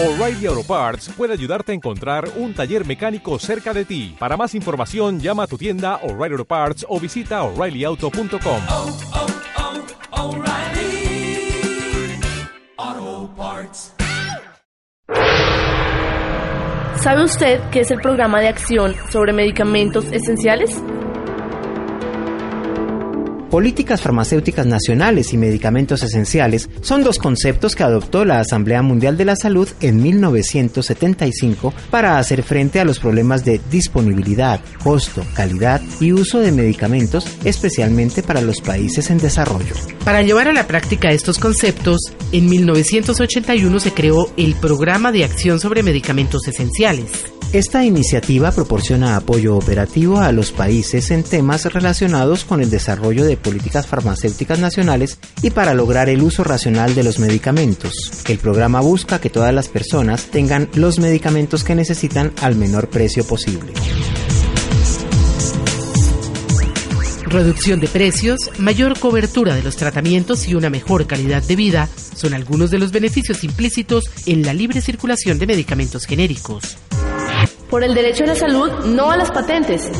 O'Reilly Auto Parts puede ayudarte a encontrar un taller mecánico cerca de ti. Para más información, llama a tu tienda O'Reilly Auto Parts o visita oreillyauto.com. oh, oh, Parts. ¿Sabe usted qué es el programa de acción sobre medicamentos esenciales? Políticas farmacéuticas nacionales y medicamentos esenciales son dos conceptos que adoptó la Asamblea Mundial de la Salud en 1975 para hacer frente a los problemas de disponibilidad, costo, calidad y uso de medicamentos, especialmente para los países en desarrollo. Para llevar a la práctica estos conceptos, en 1981 se creó el Programa de Acción sobre Medicamentos Esenciales. Esta iniciativa proporciona apoyo operativo a los países en temas relacionados con el desarrollo de políticas farmacéuticas nacionales y para lograr el uso racional de los medicamentos. El programa busca que todas las personas tengan los medicamentos que necesitan al menor precio posible. Reducción de precios, mayor cobertura de los tratamientos y una mejor calidad de vida son algunos de los beneficios implícitos en la libre circulación de medicamentos genéricos. Por el derecho a la salud, no a las patentes.